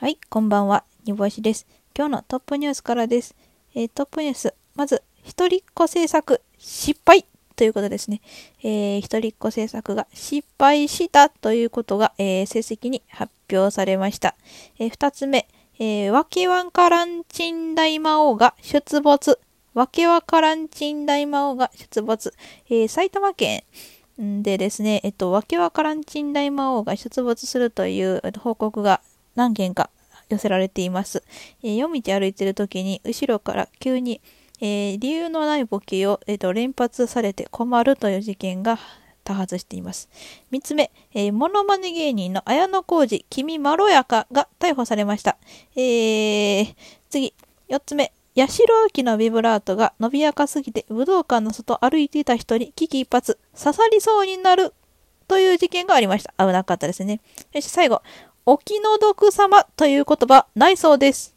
はい、こんばんは。煮干しです。今日のトップニュースからです。えートップニュース。まず、一人っ子政策失敗ということですね。えー一人っ子政策が失敗したということが、えー成績に発表されました。えー二つ目、えーわけわからん珍大魔王が出没。わけわからん珍大魔王が出没。えー埼玉県でですね、えっと、わけわからん珍大魔王が出没するという報告が何件か寄せられています。えー夜道歩いてる時に後ろから急に、えー理由のないボケを、えっと連発されて困るという事件が多発しています。三つ目、えーモノマネ芸人の綾野浩二、君まろやかが逮捕されました。えー、次、四つ目、八代亜紀のビブラートが伸びやかすぎて武道館の外歩いていた人に危機一髪刺さりそうになるという事件がありました。危なかったですね。そして最後、お気の毒様という言葉ないそうです。